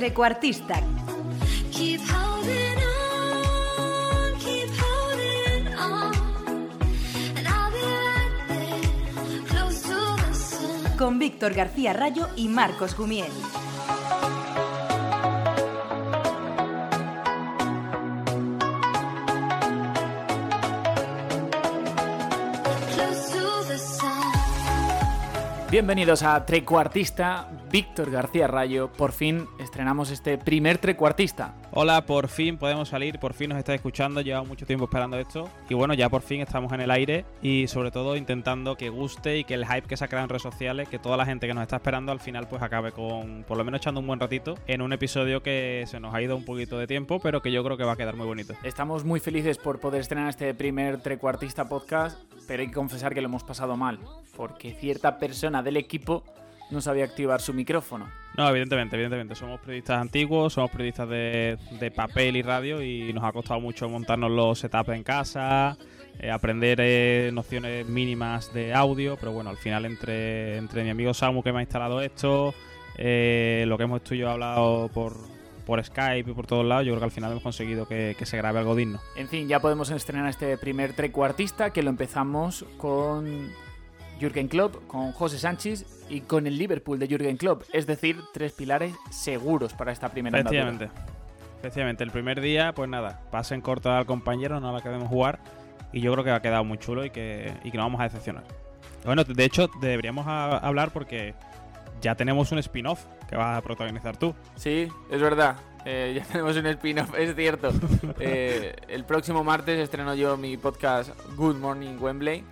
Trecuartista. Keep. Con Víctor García Rayo y Marcos Gumiel. Bienvenidos a Trecuartista, Víctor García Rayo. Por fin estrenamos este primer Trecuartista. Hola, por fin podemos salir, por fin nos estáis escuchando, llevamos mucho tiempo esperando esto y bueno, ya por fin estamos en el aire y sobre todo intentando que guste y que el hype que se ha creado en redes sociales, que toda la gente que nos está esperando al final pues acabe con por lo menos echando un buen ratito en un episodio que se nos ha ido un poquito de tiempo, pero que yo creo que va a quedar muy bonito. Estamos muy felices por poder estrenar este primer Trecuartista podcast, pero hay que confesar que lo hemos pasado mal, porque cierta persona del equipo no sabía activar su micrófono. No, evidentemente, evidentemente, somos periodistas antiguos, somos periodistas de, de papel y radio y nos ha costado mucho montarnos los setups en casa, eh, aprender eh, nociones mínimas de audio, pero bueno, al final entre, entre mi amigo Samu que me ha instalado esto, eh, lo que hemos tú y yo hablado por, por Skype y por todos lados, yo creo que al final hemos conseguido que, que se grabe algo digno. En fin, ya podemos estrenar este primer Trecuartista que lo empezamos con Jürgen Klopp, con José Sánchez y con el Liverpool de Jürgen Klopp. Es decir, tres pilares seguros para esta primera andadura. Efectivamente. Efectivamente, el primer día, pues nada, pasen corto al compañero, no la queremos jugar. Y yo creo que ha quedado muy chulo y que, y que no vamos a decepcionar. Bueno, de hecho, deberíamos a- hablar porque ya tenemos un spin-off que vas a protagonizar tú. Sí, es verdad. Eh, ya tenemos un spin-off, es cierto. Eh, el próximo martes estreno yo mi podcast Good Morning Wembley.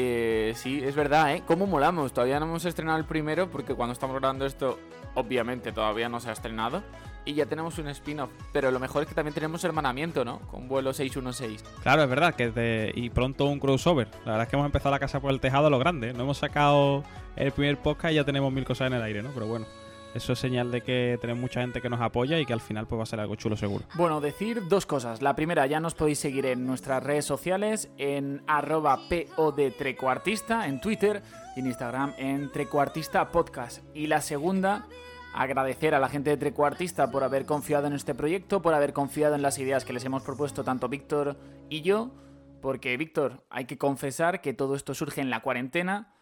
Eh, sí, es verdad, ¿eh? ¿Cómo molamos? Todavía no hemos estrenado el primero porque cuando estamos grabando esto, obviamente todavía no se ha estrenado. Y ya tenemos un spin-off. Pero lo mejor es que también tenemos hermanamiento, ¿no? Con vuelo 616. Claro, es verdad, que y pronto un crossover. La verdad es que hemos empezado la casa por el tejado a lo grande. No hemos sacado el primer podcast y ya tenemos mil cosas en el aire, ¿no? Pero bueno, eso es señal de que tenemos mucha gente que nos apoya y que al final pues va a ser algo chulo seguro. Bueno, decir dos cosas. La primera, ya nos podéis seguir en nuestras redes sociales, en arroba podtrecuartista, en Twitter y en Instagram en Trecuartista Podcast. Y la segunda, agradecer a la gente de Trecuartista por haber confiado en este proyecto, por haber confiado en las ideas que les hemos propuesto tanto Víctor y yo. Porque, Víctor, hay que confesar que todo esto surge en la cuarentena,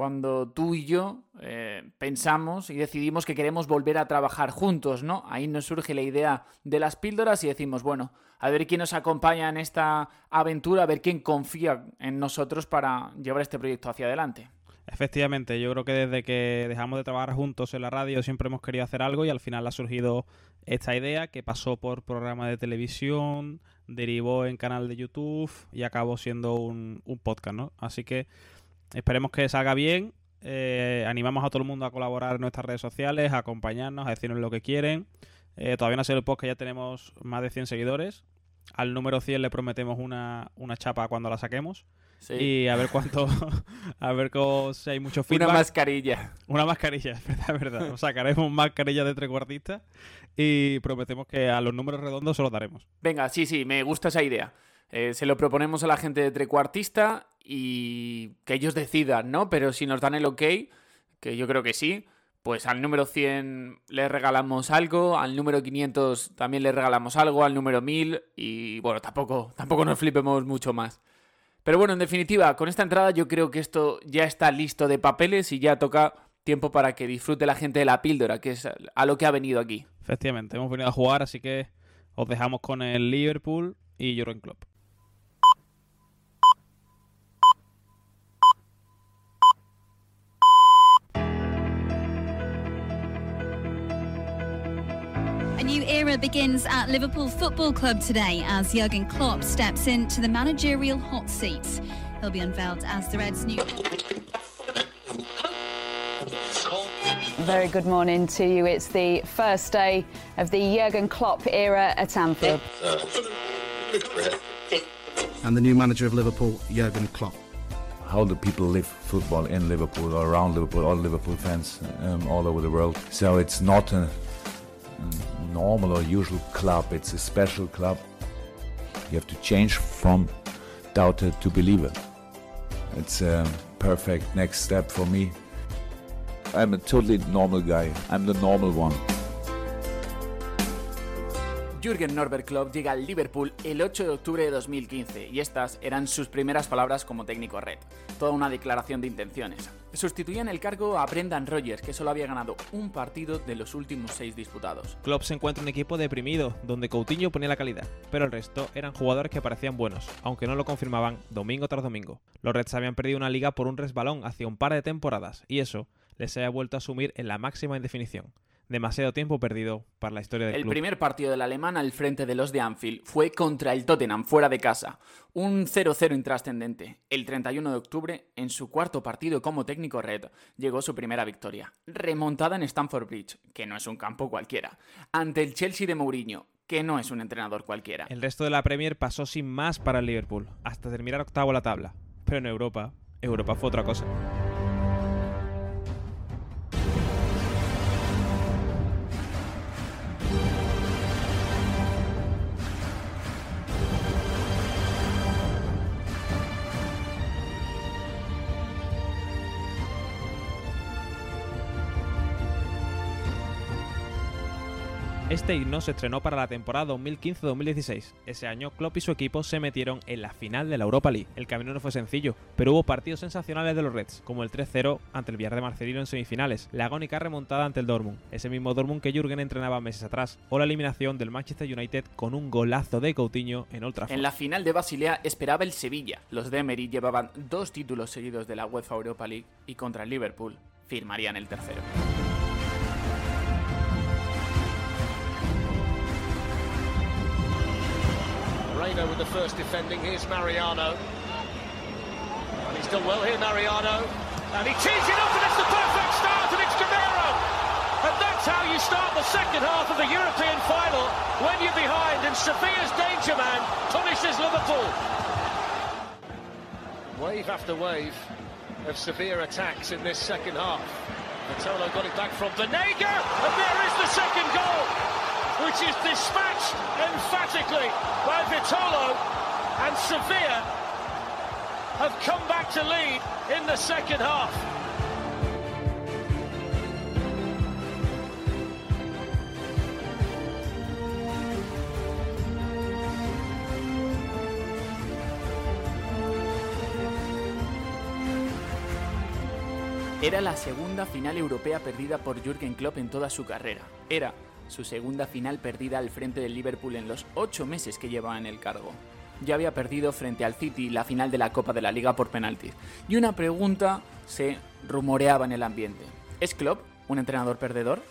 cuando tú y yo eh, pensamos y decidimos que queremos volver a trabajar juntos, ¿no? Ahí nos surge la idea de las píldoras y decimos, bueno, a ver quién nos acompaña en esta aventura, a ver quién confía en nosotros para llevar este proyecto hacia adelante. Efectivamente, yo creo que desde que dejamos de trabajar juntos en la radio siempre hemos querido hacer algo y al final ha surgido esta idea que pasó por programa de televisión, derivó en canal de YouTube y acabó siendo un, un podcast, ¿no? Así que esperemos que salga bien. eh, animamos a todo el mundo a colaborar en nuestras redes sociales, a acompañarnos, a decirnos lo que quieren. Eh, todavía no ha sido el podcast, ya tenemos más de 100 seguidores. Al número 100 le prometemos una, una chapa cuando la saquemos. Sí. Y a ver cuánto, a ver cómo, si hay mucho Una feedback. mascarilla. Una mascarilla, es verdad, es verdad. Os sacaremos mascarillas de trecuartistas y prometemos que a los números redondos se los daremos. Venga, sí, sí, me gusta esa idea. Eh, se lo proponemos a la gente de Trecuartista y que ellos decidan, ¿no? Pero si nos dan el ok, que yo creo que sí, pues al número 100 le regalamos algo, al número 500 también le regalamos algo, al número 1000 y bueno, tampoco, tampoco nos flipemos mucho más. Pero bueno, en definitiva, con esta entrada yo creo que esto ya está listo de papeles y ya toca tiempo para que disfrute la gente de la píldora, que es a lo que ha venido aquí. Efectivamente, hemos venido a jugar, así que os dejamos con el Liverpool y Jurgen Klopp. New era begins at Liverpool Football Club today as Jurgen Klopp steps into the managerial hot seat. He'll be unveiled as the Reds' new. Very good morning to you. It's the first day of the Jurgen Klopp era at Anfield. and the new manager of Liverpool, Jurgen Klopp. how do people live football in Liverpool or around Liverpool, all Liverpool fans um, all over the world. So it's not a, a normal or usual club, it's a special club. You have to change from doubter to believer. It's a perfect next step for me. I'm a totally normal guy, I'm the normal one. Jürgen Norbert Klopp llega al Liverpool el 8 de octubre de 2015 y estas eran sus primeras palabras como técnico red. Toda una declaración de intenciones. Sustituía en el cargo a Brendan Rodgers, que solo había ganado un partido de los últimos seis disputados. Klopp se encuentra un equipo deprimido, donde Coutinho ponía la calidad, pero el resto eran jugadores que parecían buenos, aunque no lo confirmaban domingo tras domingo. Los Reds habían perdido una liga por un resbalón hace un par de temporadas, y eso les había vuelto a sumir en la máxima indefinición demasiado tiempo perdido para la historia del El club. primer partido del alemán al frente de los de Anfield fue contra el Tottenham fuera de casa, un 0-0 intrascendente. El 31 de octubre, en su cuarto partido como técnico red, llegó su primera victoria, remontada en Stamford Bridge, que no es un campo cualquiera, ante el Chelsea de Mourinho, que no es un entrenador cualquiera. El resto de la Premier pasó sin más para el Liverpool, hasta terminar octavo la tabla. Pero en Europa, Europa fue otra cosa. Este himno se estrenó para la temporada 2015-2016. Ese año, Klopp y su equipo se metieron en la final de la Europa League. El camino no fue sencillo, pero hubo partidos sensacionales de los Reds, como el 3-0 ante el Villarreal de Marcelino en semifinales, la agónica remontada ante el Dortmund, ese mismo Dortmund que Jürgen entrenaba meses atrás, o la eliminación del Manchester United con un golazo de Coutinho en Old Trafford. En la final de Basilea esperaba el Sevilla. Los de Emery llevaban dos títulos seguidos de la UEFA Europa League y contra el Liverpool firmarían el tercero. Moreno with the first defending. Here's Mariano. And he's done well here, Mariano. And he tees it up, and it's the perfect start, and it's Camaro. And that's how you start the second half of the European final when you're behind, and Sevilla's danger man punishes Liverpool. Wave after wave of severe attacks in this second half. Vitolo got it back from Benega, and there is the second goal which is dispatched emphatically by Vitolo, and Sevilla have come back to lead in the second half. Era la segunda final europea perdida por Jürgen Klopp en toda su carrera. Era su segunda final perdida al frente del Liverpool en los ocho meses que llevaba en el cargo. Ya había perdido frente al City la final de la Copa de la Liga por penaltis. Y una pregunta se rumoreaba en el ambiente. ¿Es Klopp un entrenador perdedor?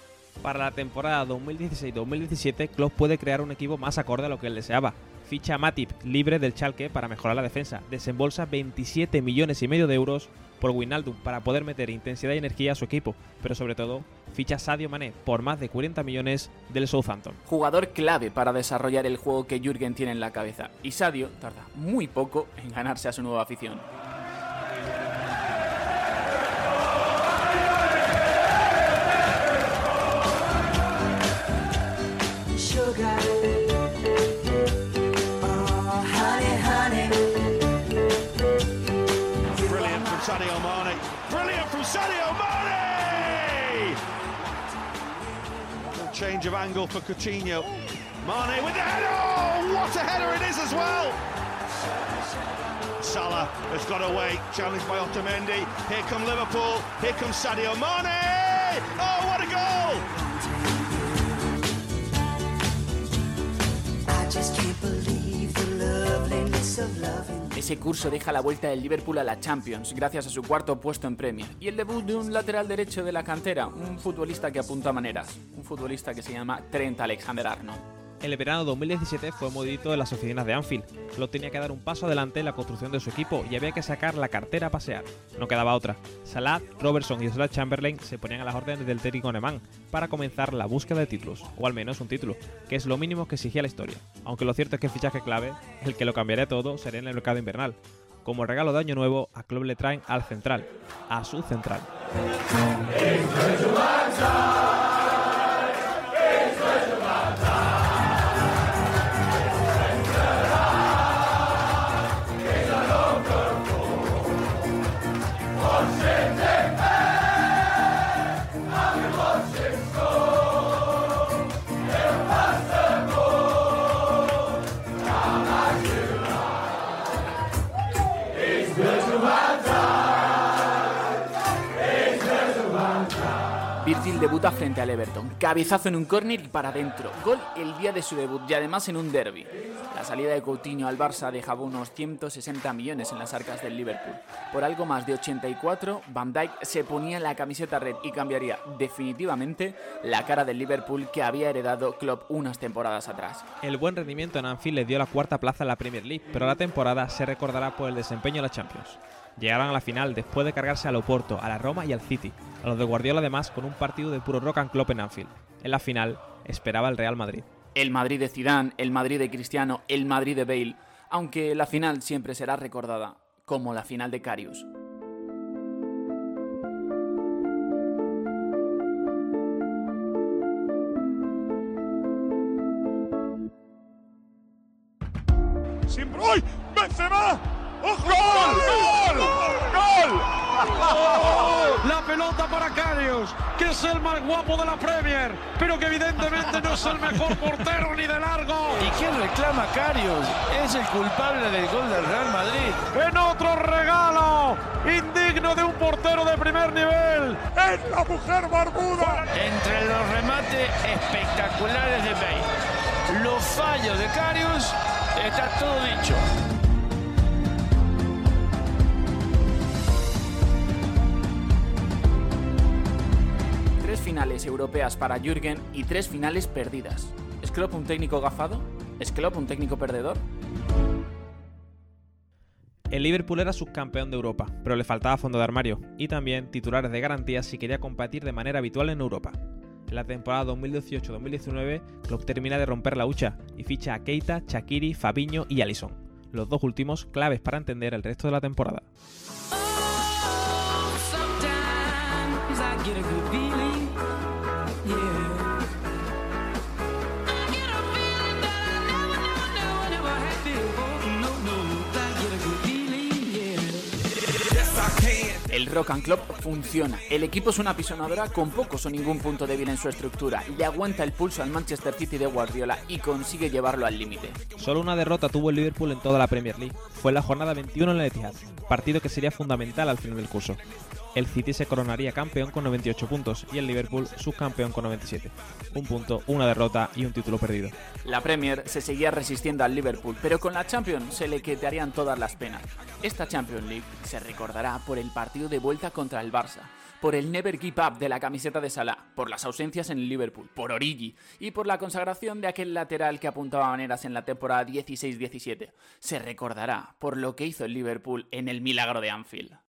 Para la temporada 2016-2017, Klopp puede crear un equipo más acorde a lo que él deseaba. Ficha a Matip, libre del Schalke, para mejorar la defensa. Desembolsa 27 millones y medio de euros por Wijnaldum para poder meter intensidad y energía a su equipo. Pero sobre todo, ficha Sadio Mané por más de 40 millones del Southampton. Jugador clave para desarrollar el juego que Jürgen tiene en la cabeza. Y Sadio tarda muy poco en ganarse a su nueva afición. Change of angle for Coutinho. Mane with the header. Oh, what a header it is as well! Salah has got away, challenged by Otamendi. Here come Liverpool. Here comes Sadio Mane. Oh, what a goal! I just can't believe Ese curso deja la vuelta del Liverpool a la Champions gracias a su cuarto puesto en Premier y el debut de un lateral derecho de la cantera, un futbolista que apunta maneras, un futbolista que se llama Trent Alexander-Arnold. El verano 2017 fue modito en las oficinas de Anfield. Klopp tenía que dar un paso adelante en la construcción de su equipo y había que sacar la cartera a pasear. No quedaba otra. Salah, Robertson y Oxlade Chamberlain se ponían a las órdenes del técnico alemán para comenzar la búsqueda de títulos, o al menos un título, que es lo mínimo que exigía la historia. Aunque lo cierto es que el fichaje clave, el que lo cambiaría todo, sería en el mercado invernal. Como regalo de año nuevo, a Klopp le traen al central, a su central. Frente al Everton. Cabezazo en un córner y para adentro. Gol el día de su debut y además en un derby. La salida de Coutinho al Barça dejaba unos 160 millones en las arcas del Liverpool. Por algo más de 84, Van Dijk se ponía la camiseta red y cambiaría definitivamente la cara del Liverpool que había heredado Klopp unas temporadas atrás. El buen rendimiento en Anfield le dio la cuarta plaza en la Premier League, pero la temporada se recordará por el desempeño en la Champions. Llegaron a la final después de cargarse al Oporto, a la Roma y al City, a los de Guardiola además con un partido de puro rock and club en Anfield. En la final esperaba el Real Madrid el Madrid de Zidane, el Madrid de Cristiano, el Madrid de Bale, aunque la final siempre será recordada como la final de Carius. Para Carius, que es el más guapo de la Premier, pero que evidentemente no es el mejor portero ni de largo. ¿Y quién reclama Carius? Es el culpable del gol del Real Madrid. En otro regalo, indigno de un portero de primer nivel. ¡Es la mujer barbuda! Entre los remates espectaculares de Bale, los fallos de Carius, está todo dicho. Finales europeas para Jürgen y tres finales perdidas. ¿Es Klopp un técnico gafado? ¿Es Klopp un técnico perdedor? El Liverpool era subcampeón de Europa, pero le faltaba fondo de armario y también titulares de garantía si quería competir de manera habitual en Europa. En la temporada 2018-2019, Klopp termina de romper la hucha y ficha a Keita, Shakiri, Fabinho y Alisson, los dos últimos claves para entender el resto de la temporada. El Rock and Club funciona. El equipo es una pisonadora con pocos o ningún punto débil en su estructura. Le aguanta el pulso al Manchester City de Guardiola y consigue llevarlo al límite. Solo una derrota tuvo el Liverpool en toda la Premier League. Fue la jornada 21 en el Etihad, partido que sería fundamental al final del curso el City se coronaría campeón con 98 puntos y el Liverpool subcampeón con 97. Un punto, una derrota y un título perdido. La Premier se seguía resistiendo al Liverpool, pero con la Champions se le quitarían todas las penas. Esta Champions League se recordará por el partido de vuelta contra el Barça, por el Never Give Up de la camiseta de Salah, por las ausencias en el Liverpool, por Origi y por la consagración de aquel lateral que apuntaba maneras en la temporada 16-17. Se recordará por lo que hizo el Liverpool en el milagro de Anfield.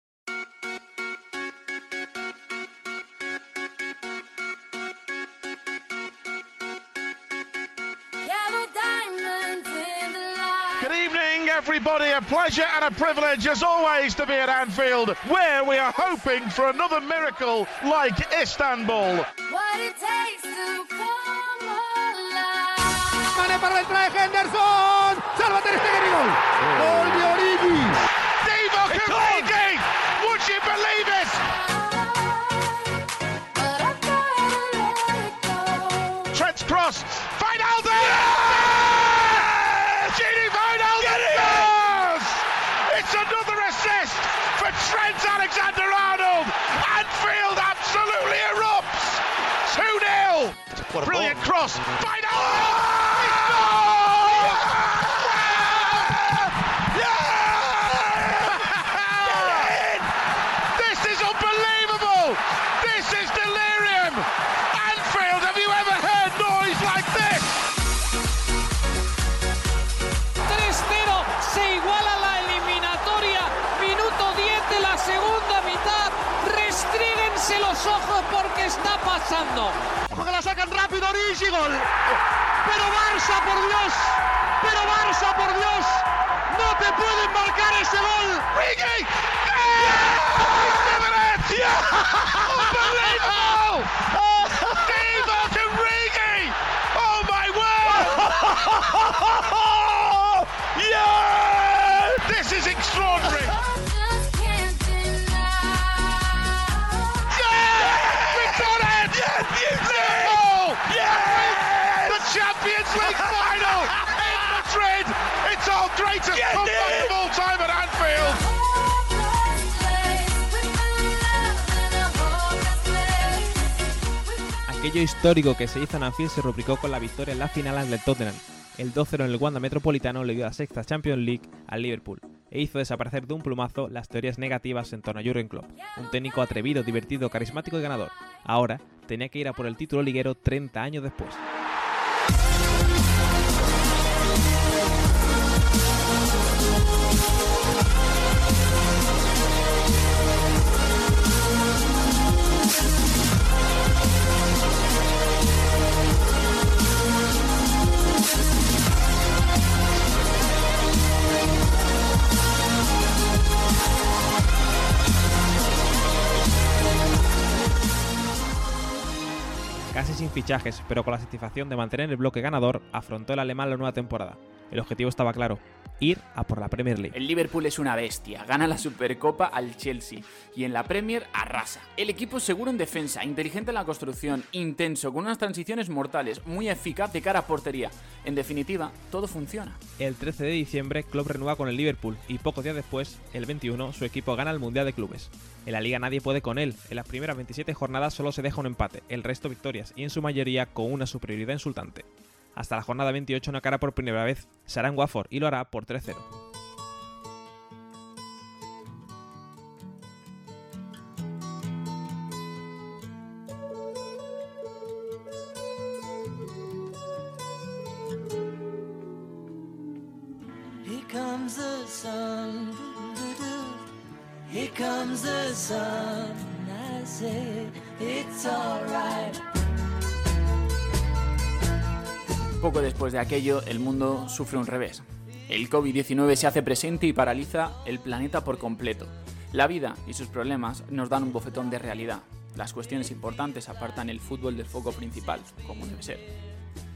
Everybody. A pleasure and a privilege, as always, to be at Anfield, where we are hoping for another miracle like Istanbul. What it takes to come alive. Mane para el traje Henderson. Salva Ter Stegen gol. Oh. Gol de By Origi, gol. Pero Barça, por Dios. Pero Barça, por Dios. No te pueden marcar ese gol. Yeah! yeah! Aquello histórico que se hizo en Anfield se rubricó con la victoria en la final del Tottenham. El 2-0 en el Wanda Metropolitano le dio la sexta Champions League al Liverpool e hizo desaparecer de un plumazo las teorías negativas en torno a Jurgen Klopp, un técnico atrevido, divertido, carismático y ganador. Ahora tenía que ir a por el título liguero 30 años después. Casi sin fichajes, pero con la satisfacción de mantener el bloque ganador, afrontó el alemán la nueva temporada. El objetivo estaba claro, ir a por la Premier League. El Liverpool es una bestia, gana la Supercopa al Chelsea y en la Premier arrasa. El equipo es seguro en defensa, inteligente en la construcción, intenso, con unas transiciones mortales, muy eficaz de cara a portería. En definitiva, todo funciona. El 13 de diciembre, Klopp renueva con el Liverpool y pocos días después, el 21, su equipo gana el Mundial de Clubes. En la liga nadie puede con él, en las primeras 27 jornadas solo se deja un empate, el resto victorias y en su mayoría con una superioridad insultante. Hasta la jornada 28 no cara por primera vez Sarán Wafford y lo hará por 3-0. Here comes the sun. doo-doo-doo. Here comes the sun. I say it's alright. Poco después de aquello, el mundo sufre un revés. El COVID-19 se hace presente y paraliza el planeta por completo. La vida y sus problemas nos dan un bofetón de realidad. Las cuestiones importantes apartan el fútbol del foco principal, como debe ser.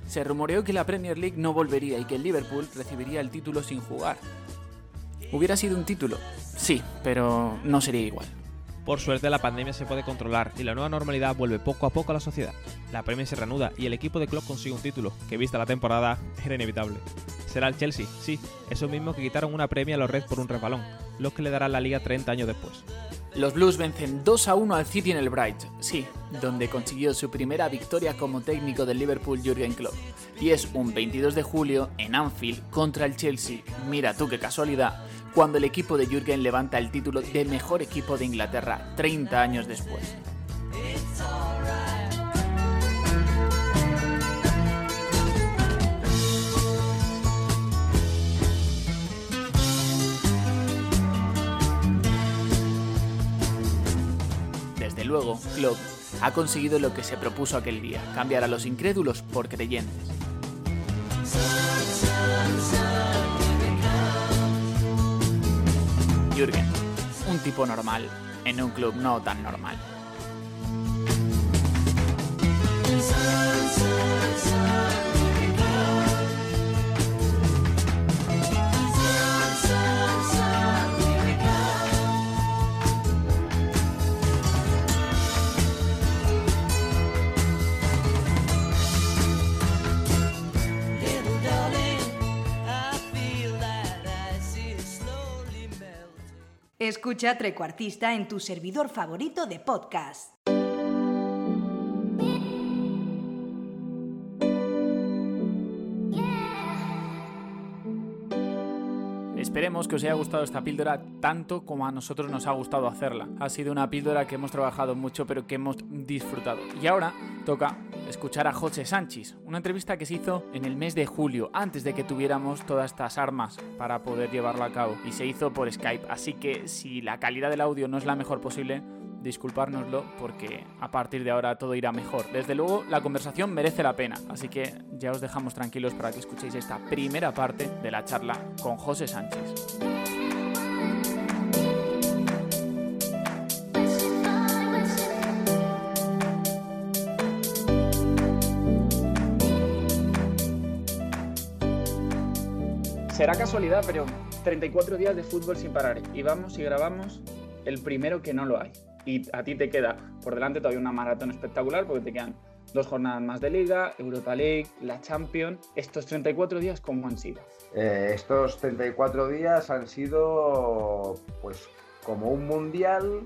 Se rumoreó que la Premier League no volvería y que el Liverpool recibiría el título sin jugar. ¿Hubiera sido un título? Sí, pero no sería igual. Por suerte la pandemia se puede controlar y la nueva normalidad vuelve poco a poco a la sociedad. La Premier se reanuda y el equipo de Klopp consigue un título, que vista la temporada era inevitable. Será el Chelsea, sí, esos mismos que quitaron una premia a los Reds por un resbalón, los que le darán la liga 30 años después. Los Blues vencen 2 a 1 al City en el Bright, sí, donde consiguió su primera victoria como técnico del Liverpool Jurgen Klopp. Y es un 22 de julio en Anfield contra el Chelsea. Mira tú qué casualidad, cuando el equipo de Jurgen levanta el título de mejor equipo de Inglaterra 30 años después. Desde luego, Klopp ha conseguido lo que se propuso aquel día, cambiar a los incrédulos por creyentes. Jürgen, un tipo normal en un club no tan normal. Escucha Trecuartista en tu servidor favorito de podcast. Esperemos que os haya gustado esta píldora tanto como a nosotros nos ha gustado hacerla. Ha sido una píldora que hemos trabajado mucho pero que hemos disfrutado. Y ahora toca escuchar a José Sánchez, una entrevista que se hizo en el mes de julio, antes de que tuviéramos todas estas armas para poder llevarla a cabo. Y se hizo por Skype, así que si la calidad del audio no es la mejor posible, disculpárnoslo porque a partir de ahora todo irá mejor. Desde luego la conversación merece la pena, así que ya os dejamos tranquilos para que escuchéis esta primera parte de la charla con José Sánchez. Será casualidad, pero 34 días de fútbol sin parar. Y vamos y grabamos el primero que no lo hay. Y a ti te queda por delante todavía una maratón espectacular porque te quedan dos jornadas más de Liga, Europa League, la Champions. Estos 34 días, ¿cómo han sido? Eh, estos 34 días han sido pues como un mundial,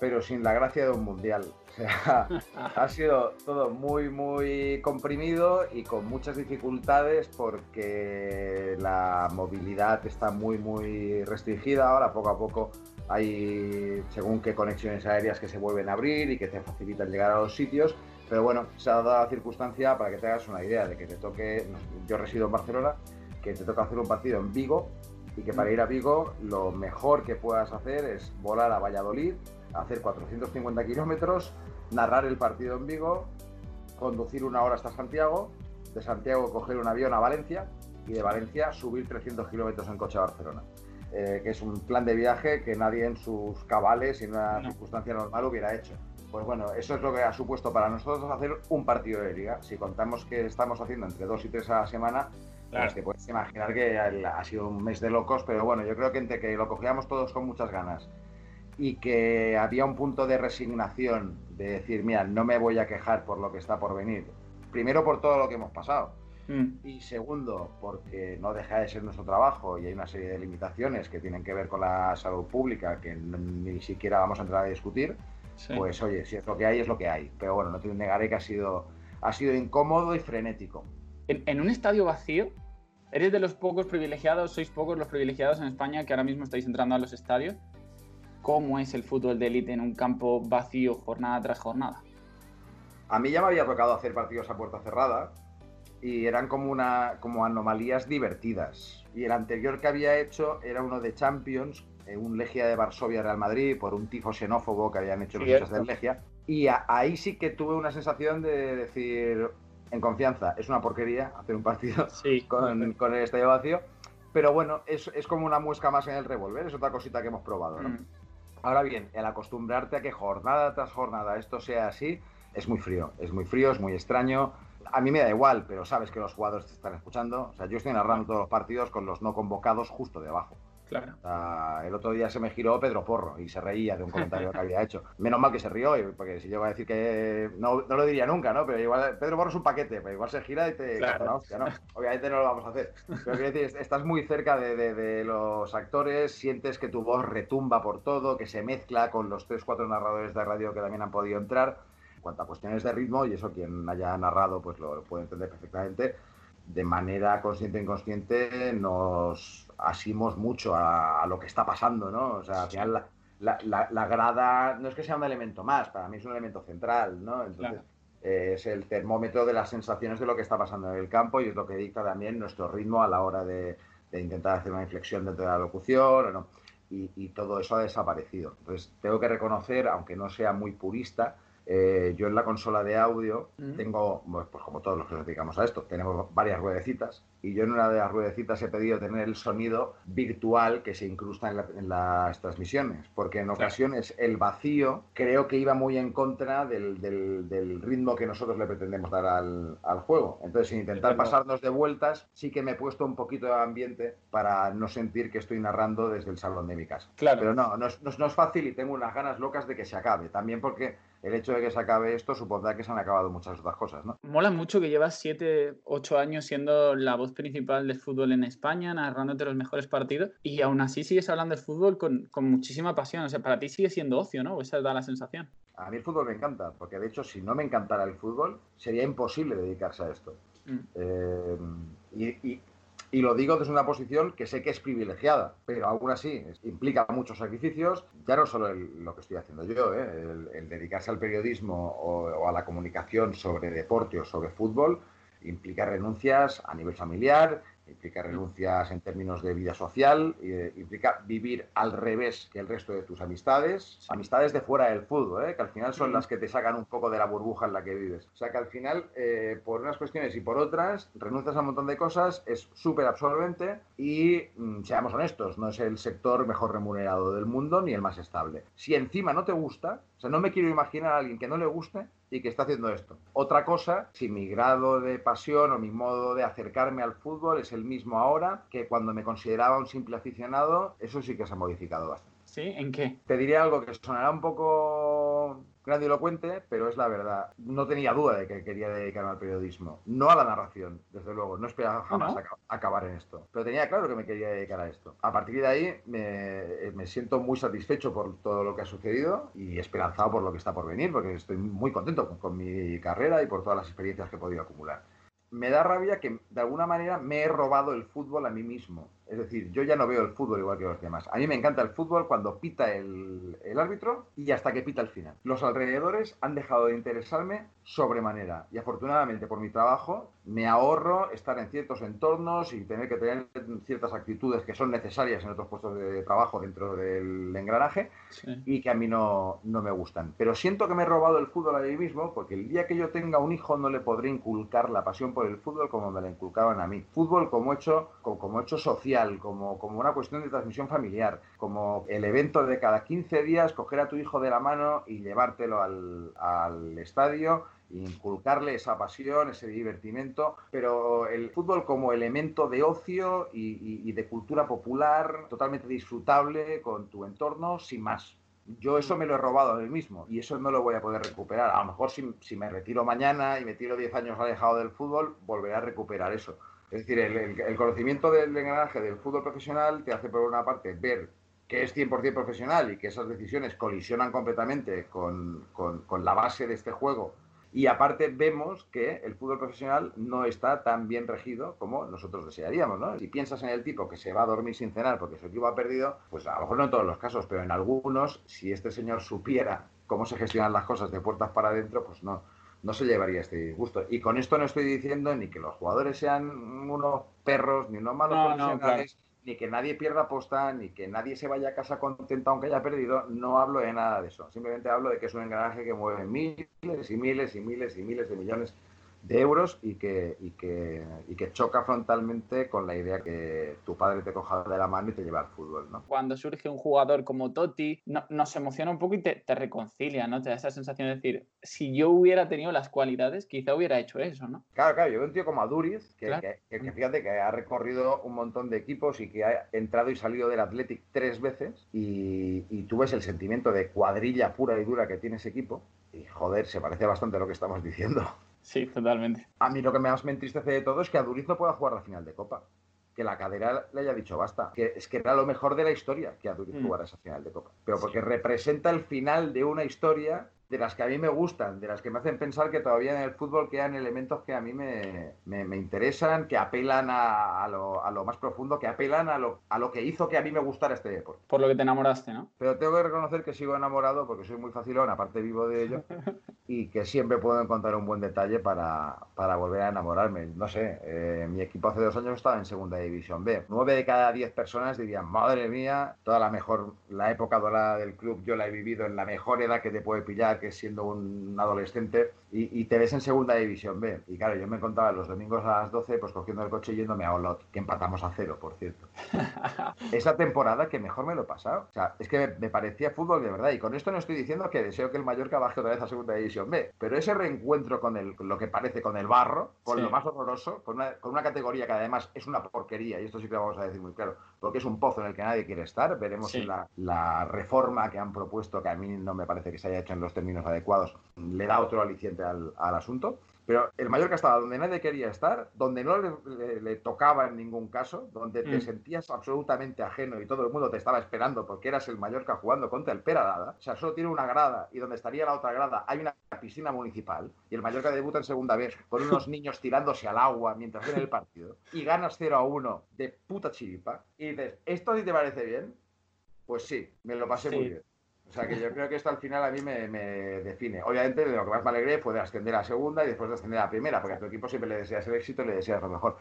pero sin la gracia de un mundial. O sea, ha sido todo muy, muy comprimido y con muchas dificultades porque la movilidad está muy, muy restringida. Ahora, poco a poco, hay según qué conexiones aéreas que se vuelven a abrir y que te facilitan llegar a los sitios. Pero bueno, se ha dado la circunstancia para que te hagas una idea de que te toque. Yo resido en Barcelona, que te toca hacer un partido en Vigo y que para ir a Vigo lo mejor que puedas hacer es volar a Valladolid hacer 450 kilómetros, narrar el partido en Vigo, conducir una hora hasta Santiago, de Santiago coger un avión a Valencia y de Valencia subir 300 kilómetros en coche a Barcelona. Eh, que es un plan de viaje que nadie en sus cabales y en una circunstancia normal hubiera hecho. Pues bueno, eso es lo que ha supuesto para nosotros hacer un partido de liga. Si contamos que estamos haciendo entre dos y tres a la semana, pues te puedes imaginar que ha sido un mes de locos, pero bueno, yo creo que entre que lo cogíamos todos con muchas ganas y que había un punto de resignación, de decir, mira, no me voy a quejar por lo que está por venir. Primero por todo lo que hemos pasado. Mm. Y segundo, porque no deja de ser nuestro trabajo y hay una serie de limitaciones que tienen que ver con la salud pública que ni siquiera vamos a entrar a discutir. Pues oye, si es lo que hay, es lo que hay. Pero bueno, no te negaré que ha sido, ha sido incómodo y frenético. En, en un estadio vacío, eres de los pocos privilegiados, sois pocos los privilegiados en España que ahora mismo estáis entrando a los estadios cómo es el fútbol de élite en un campo vacío jornada tras jornada. A mí ya me había tocado hacer partidos a puerta cerrada y eran como, una, como anomalías divertidas. Y el anterior que había hecho era uno de Champions, eh, un Legia de Varsovia Real Madrid, por un tifo xenófobo que habían hecho los hinchas del Legia. Y ahí sí que tuve una sensación de decir, en confianza, es una porquería hacer un partido con, con, el estadio vacío. Pero bueno, es, es, como una muesca más en el revólver, es otra cosita que hemos probado. ¿no? Mm. Ahora bien, el acostumbrarte a que jornada tras jornada esto sea así, es muy frío, es muy frío, es muy extraño. A mí me da igual, pero sabes que los jugadores te están escuchando. O sea, yo estoy narrando todos los partidos con los no convocados justo debajo el otro día se me giró Pedro Porro y se reía de un comentario que había hecho. Menos mal que se rió, porque si llego a decir que no, no lo diría nunca, ¿no? Pero igual Pedro Porro es un paquete, pero igual se gira y te claro. hostia, ¿no? Obviamente no lo vamos a hacer. Pero quiero decir, estás muy cerca de, de, los actores, sientes que tu voz retumba por todo, que se mezcla con los tres, cuatro narradores de radio que también han podido entrar. Cuanto a cuestiones de ritmo, y eso quien haya narrado pues lo puede entender perfectamente, de manera consciente e inconsciente nos asimos mucho a, lo que está pasando, ¿no? O sea, al final la, grada no es que sea un elemento más, para mí es un elemento central, ¿no? Entonces, eh, es el termómetro de las sensaciones de lo que está pasando en el campo y es lo que dicta también nuestro ritmo a la hora de, intentar hacer una inflexión dentro de la locución, ¿no? y, y todo eso ha desaparecido. Entonces, tengo que reconocer, aunque no sea muy purista, eh, yo en la consola de audio tengo, pues como todos los que nos dedicamos a esto, tenemos varias ruedecitas y yo en una de las ruedecitas he pedido tener el sonido virtual que se incrusta en, las transmisiones, porque en ocasiones el vacío creo que iba muy en contra del, ritmo que nosotros le pretendemos dar al, juego. Entonces, sin intentar pasarnos de vueltas, sí que me he puesto un poquito de ambiente para no sentir que estoy narrando desde el salón de mi casa. Claro. Pero no, no es fácil y tengo unas ganas locas de que se acabe. También porque el hecho de que se acabe esto supondrá que se han acabado muchas otras cosas, ¿no? Mola mucho que llevas 7, 8 años siendo la voz principal del fútbol en España, narrándote los mejores partidos, y aún así sigues hablando de fútbol con, muchísima pasión. O sea, para ti sigue siendo ocio, ¿no? Esa da la sensación. A mí el fútbol me encanta, porque de hecho, si no me encantara el fútbol, sería imposible dedicarse a esto. Mm. Eh, y, y lo digo desde una posición que sé que es privilegiada, pero aún así implica muchos sacrificios, ya no solo lo que estoy haciendo yo, ¿eh? el, dedicarse al periodismo o, a la comunicación sobre deporte o sobre fútbol, implica renuncias a nivel familiar, implica renuncias en términos de vida social, eh, implica vivir al revés que el resto de tus amistades, amistades de fuera del fútbol, ¿eh? que al final son las que te sacan un poco de la burbuja en la que vives. O sea que al final, eh, por unas cuestiones y por otras, renuncias a un montón de cosas, es súper absorbente y, mm, seamos honestos, no es el sector mejor remunerado del mundo ni el más estable. Si encima no te gusta, o sea, no me quiero imaginar a alguien que no le guste y que está haciendo esto. Otra cosa, si mi grado de pasión o mi modo de acercarme al fútbol es el mismo ahora que cuando me consideraba un simple aficionado, eso sí que se ha modificado bastante. ¿Sí? ¿En qué? Te diré algo que sonará un poco grandilocuente, pero es la verdad. No tenía duda de que quería dedicarme al periodismo, no a la narración, desde luego. No esperaba jamás aca- acabar en esto, pero tenía claro que me quería dedicar a esto. A partir de ahí me, me siento muy satisfecho por todo lo que ha sucedido y esperanzado por lo que está por venir, porque estoy muy contento con, con mi carrera y por todas las experiencias que he podido acumular me da rabia que de alguna manera me he robado el fútbol a mí mismo. Es decir, yo ya no veo el fútbol igual que los demás. A mí me encanta el fútbol cuando pita el, árbitro y hasta que pita el final. Los alrededores han dejado de interesarme sobremanera. Y afortunadamente por mi trabajo me ahorro estar en ciertos entornos y tener que tener ciertas actitudes que son necesarias en otros puestos de trabajo dentro del engranaje y que a mí no, no me gustan. Pero siento que me he robado el fútbol a mí mismo porque el día que yo tenga un hijo no le podré inculcar la pasión por el fútbol como me la inculcaban a mí. Fútbol como hecho, como, como hecho social, como, como una cuestión de transmisión familiar, como el evento de cada 15 días, coger a tu hijo de la mano y llevártelo al, al estadio inculcarle esa pasión, ese divertimento, pero el fútbol como elemento de ocio y, y- y de cultura popular totalmente disfrutable con tu entorno, sin más. Yo eso me lo he robado a mí mismo y eso no lo voy a poder recuperar. A lo mejor si, si me retiro mañana y me tiro 10 años alejado del fútbol, volveré a recuperar eso. Es decir, el, el- el conocimiento del engranaje del fútbol profesional te hace por una parte ver que es 100% profesional y que esas decisiones colisionan completamente con, con- con la base de este juego. Y aparte vemos que el fútbol profesional no está tan bien regido como nosotros desearíamos, ¿no? Si piensas en el tipo que se va a dormir sin cenar porque su equipo ha perdido, pues a lo mejor no en todos los casos, pero en algunos, si este señor supiera cómo se gestionan las cosas de puertas para adentro, pues no, no se llevaría este disgusto. Y con esto no estoy diciendo ni que los jugadores sean unos perros, ni unos malos No, no, profesionales, ni que nadie pierda posta, ni que nadie se vaya a casa contento aunque haya perdido. No hablo de nada de eso. Simplemente hablo de que es un engranaje que mueve miles y miles y miles y miles de millones de euros y que, y que, y que choca frontalmente con la idea que tu padre te coja de la mano y te lleve al fútbol, ¿no? Cuando surge un jugador como Totti, no- nos emociona un poco y te, te reconcilia, ¿no? Te da esa sensación de decir, si yo hubiera tenido las cualidades, quizá hubiera hecho eso, ¿no? Claro, claro, yo veo un tío como Aduriz, que, Claro. que- que- que fíjate que ha recorrido un montón de equipos y que ha entrado y salido del Athletic tres veces y, y tú ves el sentimiento de cuadrilla pura y dura que tiene ese equipo y joder, se parece bastante a lo que estamos diciendo. Sí, totalmente. A mí lo que más me entristece de todo es que Aduriz no pueda jugar la final de Copa. Que la cadera le haya dicho basta. Que es que era lo mejor de la historia que Aduriz Mm. jugara esa final de Copa. Pero porque representa el final de una historia de las que a mí me gustan, de las que me hacen pensar que todavía en el fútbol quedan elementos que a mí me, me- me interesan, que apelan a, a lo, a lo más profundo, que apelan a lo, a lo que hizo que a mí me gustara este deporte. Por lo que te enamoraste, ¿no? Pero tengo que reconocer que sigo enamorado porque soy muy facilón, aparte vivo de ello, y que siempre puedo encontrar un buen detalle para, para volver a enamorarme. No sé, eh, mi equipo hace dos años estaba en Segunda División B. Nueve de cada diez personas dirían, madre mía, toda la mejor, la época dorada del club yo la he vivido en la mejor edad que te puede pillar, que siendo un adolescente, y, y te ves en Segunda División B. Y claro, yo me encontraba los domingos a las 12, pues cogiendo el coche y yéndome a Olot, que empatamos a cero, por cierto esa temporada que mejor me lo he pasado. O sea, es que me, me parecía fútbol de verdad. Y con esto no estoy diciendo que deseo que el Mallorca baje otra vez a Segunda División B. Pero ese reencuentro con, el, lo que parece con el barro, con Sí. lo más horroroso, con una, con una categoría que además es una porquería, y esto sí que lo vamos a decir muy claro, porque es un pozo en el que nadie quiere estar. Veremos Sí. la, la reforma que han propuesto, que a mí no me parece que se haya hecho en los términos adecuados, le da otro aliciente al, al asunto. Pero el Mallorca estaba donde nadie quería estar, donde no le, le- le tocaba en ningún caso, donde te Mm. sentías absolutamente ajeno y todo el mundo te estaba esperando porque eras el Mallorca jugando contra el Peralada. O sea, solo tiene una grada y donde estaría la otra grada hay una piscina municipal y el Mallorca debuta en segunda vez con unos niños tirándose al agua mientras ven el partido y ganas 0 a 1 de puta chiripa y dices, ¿esto sí te parece bien? Pues sí, me lo pasé muy bien. O sea que yo creo que esto al final a mí me, me define. Obviamente, de lo que más me alegré fue de ascender a segunda y después de ascender a primera, porque a tu equipo siempre le deseas el éxito y le deseas lo mejor.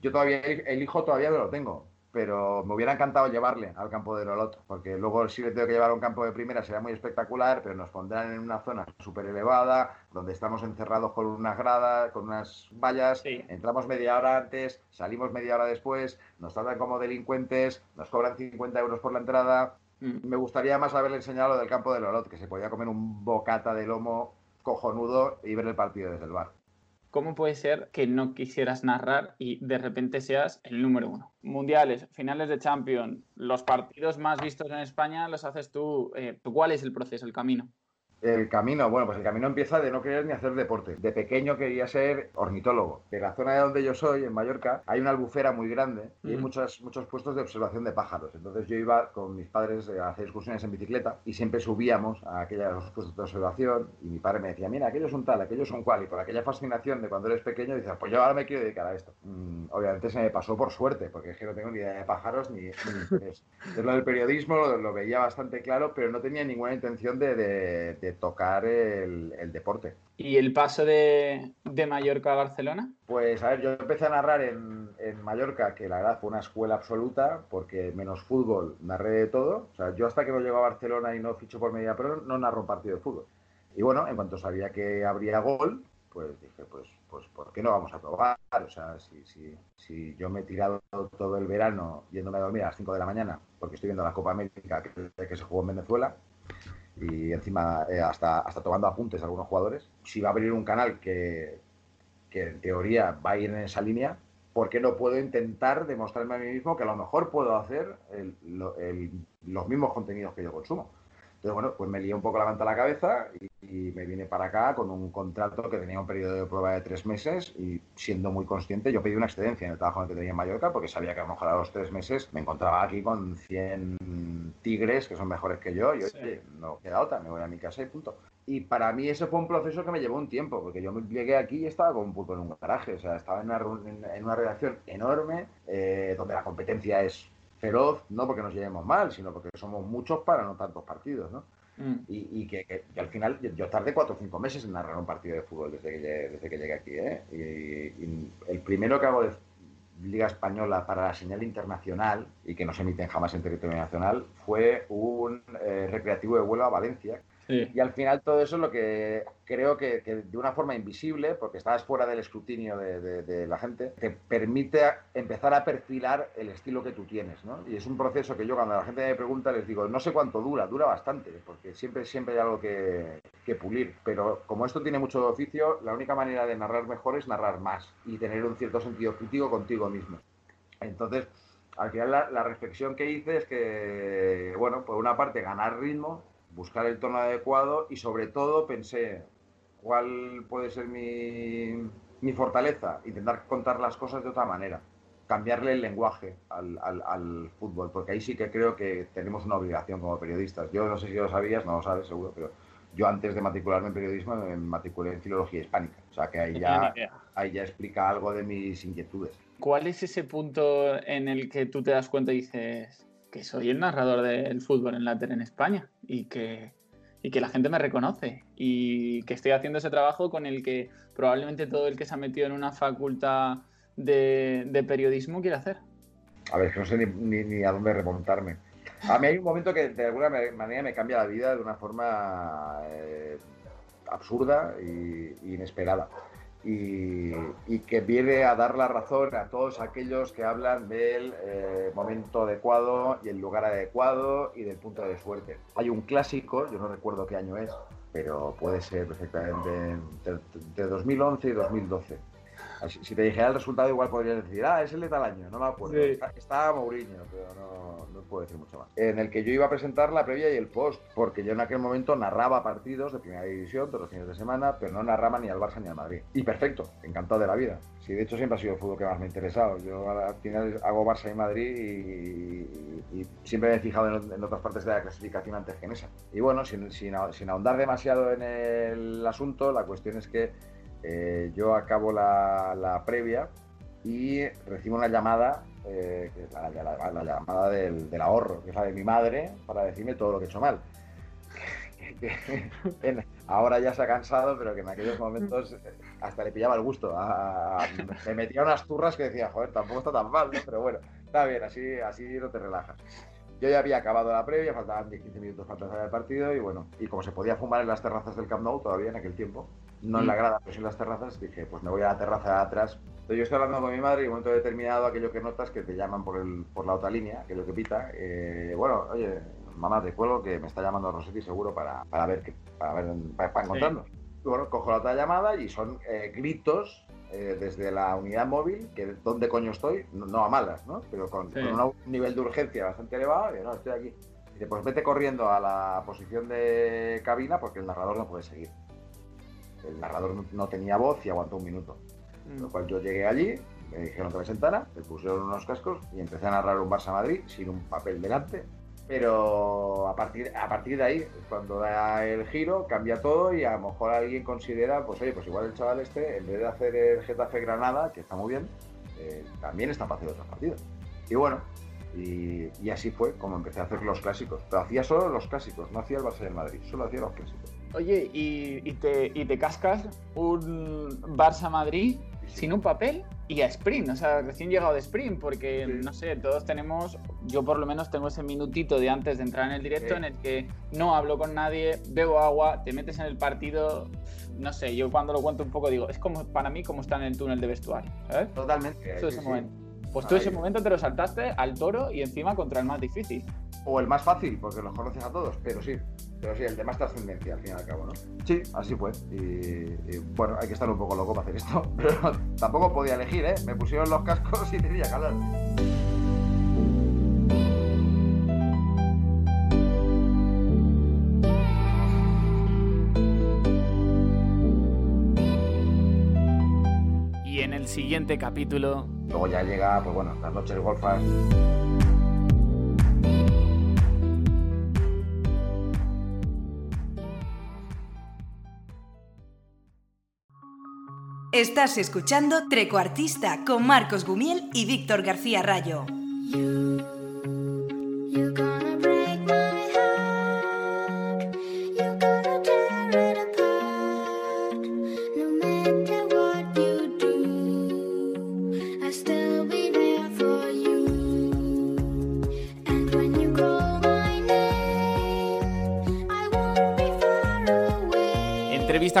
Yo todavía, el hijo todavía no lo tengo, pero me hubiera encantado llevarle al campo de Lolot, porque luego si le tengo que llevar a un campo de primera será muy espectacular, pero nos pondrán en una zona súper elevada, donde estamos encerrados con unas gradas, con unas vallas, entramos media hora antes, salimos media hora después, nos tratan como delincuentes, nos cobran 50 euros por la entrada. Me gustaría más haberle enseñado lo del campo de Lolot, que se podía comer un bocata de lomo cojonudo y ver el partido desde el bar. ¿Cómo puede ser que no quisieras narrar y de repente seas el número uno? Mundiales, finales de Champions, los partidos más vistos en España los haces tú. eh, ¿Cuál es el proceso, el camino? El camino, bueno, pues el camino empieza de no querer ni hacer deporte. De pequeño quería ser ornitólogo. En la zona de donde yo soy, en Mallorca, hay una albufera muy grande y hay Mm. muchos, muchos puestos de observación de pájaros. Entonces yo iba con mis padres a hacer excursiones en bicicleta y siempre subíamos a aquellos puestos de observación y mi padre me decía, mira, aquellos son tal, aquellos son cual. Y por aquella fascinación de cuando eres pequeño dices, pues yo ahora me quiero dedicar a esto. Mm, obviamente se me pasó por suerte, porque es que no tengo ni idea de pájaros ni, ni interés. Entonces lo del periodismo lo, lo veía bastante claro, pero no tenía ninguna intención de, de- de tocar el, el deporte. ¿Y el paso de, de Mallorca a Barcelona? Pues a ver, yo empecé a narrar en, en Mallorca, que la verdad fue una escuela absoluta, porque menos fútbol narré de todo. O sea, yo hasta que no llego a Barcelona y no ficho por media pro, no narro un partido de fútbol. Y bueno, en cuanto sabía que habría gol, pues dije, pues, pues ¿por qué no vamos a probar? O sea, si, si, si yo me he tirado todo el verano yéndome a dormir a las 5 de la mañana, porque estoy viendo la Copa América que, que se jugó en Venezuela, y encima eh, hasta, hasta tomando apuntes algunos jugadores, si va a abrir un canal que, que en teoría va a ir en esa línea, ¿por qué no puedo intentar demostrarme a mí mismo que a lo mejor puedo hacer el- el- los mismos contenidos que yo consumo? Entonces, bueno, pues me lié un poco la manta a la cabeza y, y me vine para acá con un contrato que tenía un periodo de prueba de tres meses y siendo muy consciente, yo pedí una excedencia en el trabajo en el que tenía en Mallorca porque sabía que a lo mejor a los tres meses me encontraba aquí con 100 tigres que son mejores que yo y oye, no queda otra, me voy a mi casa y punto. Y para mí ese fue un proceso que me llevó un tiempo, porque yo me llegué aquí y estaba como un pulpo en un garaje, o sea, estaba en una, en una redacción enorme, eh, donde la competencia es feroz, no porque nos llevemos mal, sino porque somos muchos para no tantos partidos, ¿no? Mm. Y, y que, que- que al final yo, yo tardé cuatro o cinco meses en narrar un partido de fútbol desde que llegué, desde que llegué aquí, ¿eh? Y, y el primero que hago de Liga Española para la señal internacional y que no se emiten jamás en territorio nacional fue un eh, recreativo de vuelo a Valencia. Y al final todo eso es lo que creo que, de una forma invisible, porque estás fuera del escrutinio de, la gente, te permite empezar a perfilar el estilo que tú tienes, ¿no? Y es un proceso que yo cuando la gente me pregunta les digo, no sé cuánto dura, dura bastante, porque siempre, siempre hay algo que, que pulir. Pero como esto tiene mucho oficio, la única manera de narrar mejor es narrar más y tener un cierto sentido crítico contigo mismo. Entonces, al final la, la reflexión que hice es que, bueno, por una parte ganar ritmo, buscar el tono adecuado y sobre todo pensé cuál puede ser mi, mi fortaleza, intentar contar las cosas de otra manera, cambiarle el lenguaje al, al- al fútbol, porque ahí sí que creo que tenemos una obligación como periodistas. Yo no sé si lo sabías, no lo sabes seguro, pero yo antes de matricularme en periodismo me matriculé en filología hispánica, o sea que ahí ya, idea. ahí ya explica algo de mis inquietudes. ¿Cuál es ese punto en el que tú te das cuenta y dices que soy el narrador del fútbol en la tele en España y que, y que la gente me reconoce y que estoy haciendo ese trabajo con el que probablemente todo el que se ha metido en una facultad de, periodismo quiere hacer? A ver, que no sé ni, a dónde remontarme. A mí hay un momento que de alguna manera me cambia la vida de una forma eh, absurda e inesperada. Y, y que viene a dar la razón a todos aquellos que hablan del eh, momento adecuado y el lugar adecuado y del punto de suerte. Hay un clásico, yo no recuerdo qué año es, pero puede ser perfectamente entre, entre 2011 y 2012. Si te dijera el resultado, igual podrías decir, ah, es el de tal año, no me acuerdo. Sí. Está- Mourinho, pero no, no puedo decir mucho más. En el que yo iba a presentar la previa y el post, porque yo en aquel momento narraba partidos de primera división todos los fines de semana, pero no narraba ni al Barça ni al Madrid. Y perfecto, encantado de la vida. Sí, de hecho siempre ha sido el fútbol que más me ha interesado. Yo al final hago Barça y Madrid y, y- y siempre me he fijado en, en otras partes de la clasificación antes que en esa. Y bueno, sin, sin, sin ahondar demasiado en el asunto, la cuestión es que eh, yo acabo la, previa y recibo una llamada, eh, la, la- la llamada del, ahorro, que es la de mi madre, para decirme todo lo que he hecho mal. Ahora ya se ha cansado, pero que en aquellos momentos eh, hasta le pillaba el gusto. A- a- me metía unas turras que decía, joder, tampoco está tan mal, ¿no? pero bueno, está bien, así, así no te relajas. Yo ya había acabado la previa, faltaban 10-15 minutos para empezar el partido y bueno, y como se podía fumar en las terrazas del Camp Nou todavía en aquel tiempo, no en la grada, pero sí en las terrazas, dije, pues me voy a la terraza de atrás. Entonces yo estoy hablando con mi madre y en un momento determinado aquello que notas que te llaman por, el, por la otra línea, aquello que pita, eh, bueno, oye, mamá, te cuelgo que me está llamando Rosetti seguro para, para ver, qué- para, ver para, para encontrarnos. Y bueno, cojo la otra llamada y son eh, gritos eh, desde la unidad móvil, que dónde coño estoy, no, no a malas, ¿no? Pero con, Sí. con una- un nivel de urgencia bastante elevado, y no, estoy aquí. Dice, pues vete corriendo a la posición de cabina porque el narrador no puede seguir. El narrador no, no tenía voz y aguantó un minuto. Mm. Lo cual yo llegué allí, me dijeron que me sentara, me pusieron unos cascos y empecé a narrar un Barça Madrid sin un papel delante. Pero a partir, a partir de ahí, cuando da el giro, cambia todo y a lo mejor alguien considera, pues oye, pues igual el chaval este, en vez de hacer el Getafe Granada, que está muy bien, eh, también está para hacer otros partidos. Y bueno, y, así fue como empecé a hacer los clásicos. Pero hacía solo los clásicos, no hacía el Barça del Madrid, solo hacía los clásicos. Oye, y, y te, y te cascas un Barça-Madrid sin un papel y a sprint, o sea, recién llegado de sprint, porque no sé, todos tenemos, yo por lo menos tengo ese minutito de antes de entrar en el directo Sí. en el que no hablo con nadie, bebo agua, te metes en el partido, no sé, yo cuando lo cuento un poco digo, es como para mí como estar en el túnel de vestuario, ¿sabes? Totalmente. Sí. momento. Pues tú Ahí. ese momento te lo saltaste al toro y encima contra el más difícil. O el más fácil, porque los conoces a todos, pero sí. Pero sí, el de más trascendencia al fin y al cabo, ¿no? Sí, así fue. Y, y, bueno, hay que estar un poco loco para hacer esto. Pero tampoco podía elegir, ¿eh? Me pusieron los cascos y tenía que hablar. El siguiente capítulo Luego ya llega, pues bueno, las noches golfas. Estás escuchando Trecuartista con Marcos Gumiel y Víctor García Rayo.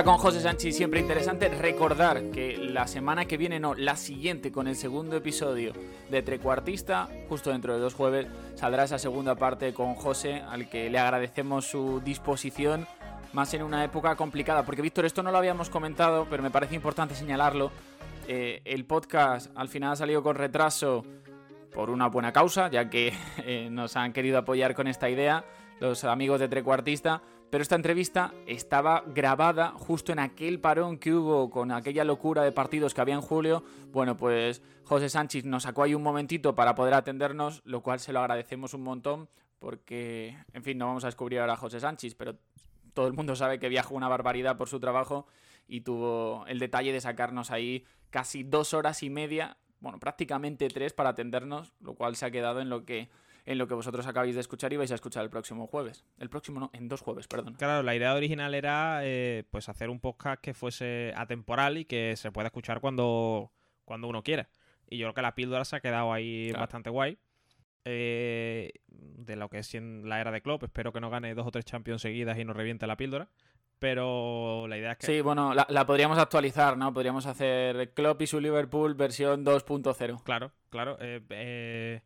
Con José Sánchez, siempre interesante. Recordar que la semana que viene, no, la siguiente, con el segundo episodio de Trecuartista, justo dentro de dos jueves, saldrá esa segunda parte con José, al que le agradecemos su disposición, más en una época complicada. Porque, Víctor, esto no lo habíamos comentado, pero me parece importante señalarlo. Eh, el podcast al final ha salido con retraso por una buena causa, ya que eh, nos han querido apoyar con esta idea los amigos de Trecuartista. Pero esta entrevista estaba grabada justo en aquel parón que hubo con aquella locura de partidos que había en julio. Bueno, pues José Sánchez nos sacó ahí un momentito para poder atendernos, lo cual se lo agradecemos un montón, porque, en fin, no vamos a descubrir ahora a José Sánchez, pero todo el mundo sabe que viaja una barbaridad por su trabajo y tuvo el detalle de sacarnos ahí casi dos horas y media, bueno, prácticamente tres para atendernos, lo cual se ha quedado en lo que en lo que vosotros acabáis de escuchar y vais a escuchar el próximo jueves. El próximo no, en dos jueves, perdón. Claro, la idea original era eh, pues hacer un podcast que fuese atemporal y que se pueda escuchar cuando, cuando uno quiera. Y yo creo que la píldora se ha quedado ahí Claro. bastante guay. Eh, de lo que es en la era de Klopp. Espero que no gane dos o tres Champions seguidas y no reviente la píldora. Pero la idea es que... Sí, bueno, la, la podríamos actualizar, ¿no? Podríamos hacer Klopp y su Liverpool versión 2.0. Claro, claro. eh, eh,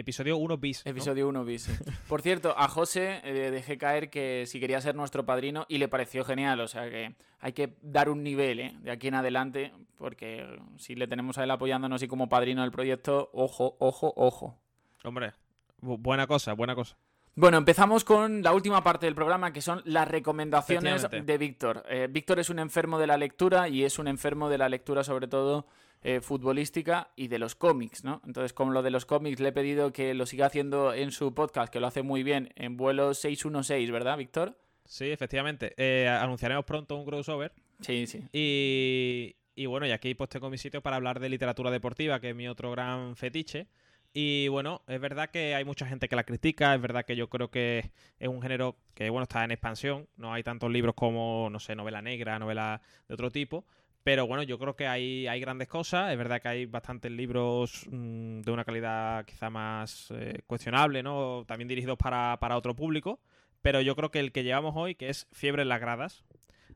episodio 1 bis. ¿no? Episodio 1 bis. sí. Por cierto, a José eh, dejé caer que si quería ser nuestro padrino y le pareció genial. O sea que hay que dar un nivel ¿eh? de aquí en adelante, porque si le tenemos a él apoyándonos y como padrino del proyecto, ojo, ojo, ojo. Hombre, bu- buena cosa, buena cosa. Bueno, empezamos con la última parte del programa, que son las recomendaciones de Víctor. Eh, Víctor es un enfermo de la lectura y es un enfermo de la lectura sobre todo eh, futbolística y de los cómics, ¿no? Entonces, con lo de los cómics, le he pedido que lo siga haciendo en su podcast, que lo hace muy bien, en vuelo 616, ¿verdad, Víctor? Sí, efectivamente. Eh, anunciaremos pronto un crossover. Sí, sí. Y, y bueno, y aquí pues tengo mi sitio para hablar de literatura deportiva, que es mi otro gran fetiche. Y bueno, es verdad que hay mucha gente que la critica, es verdad que yo creo que es un género que bueno está en expansión, no hay tantos libros como, no sé, novela negra, novela de otro tipo, pero bueno, yo creo que hay, hay grandes cosas, es verdad que hay bastantes libros mm, de una calidad quizá más eh, cuestionable, ¿no? También dirigidos para, para otro público, pero yo creo que el que llevamos hoy, que es Fiebre en las gradas,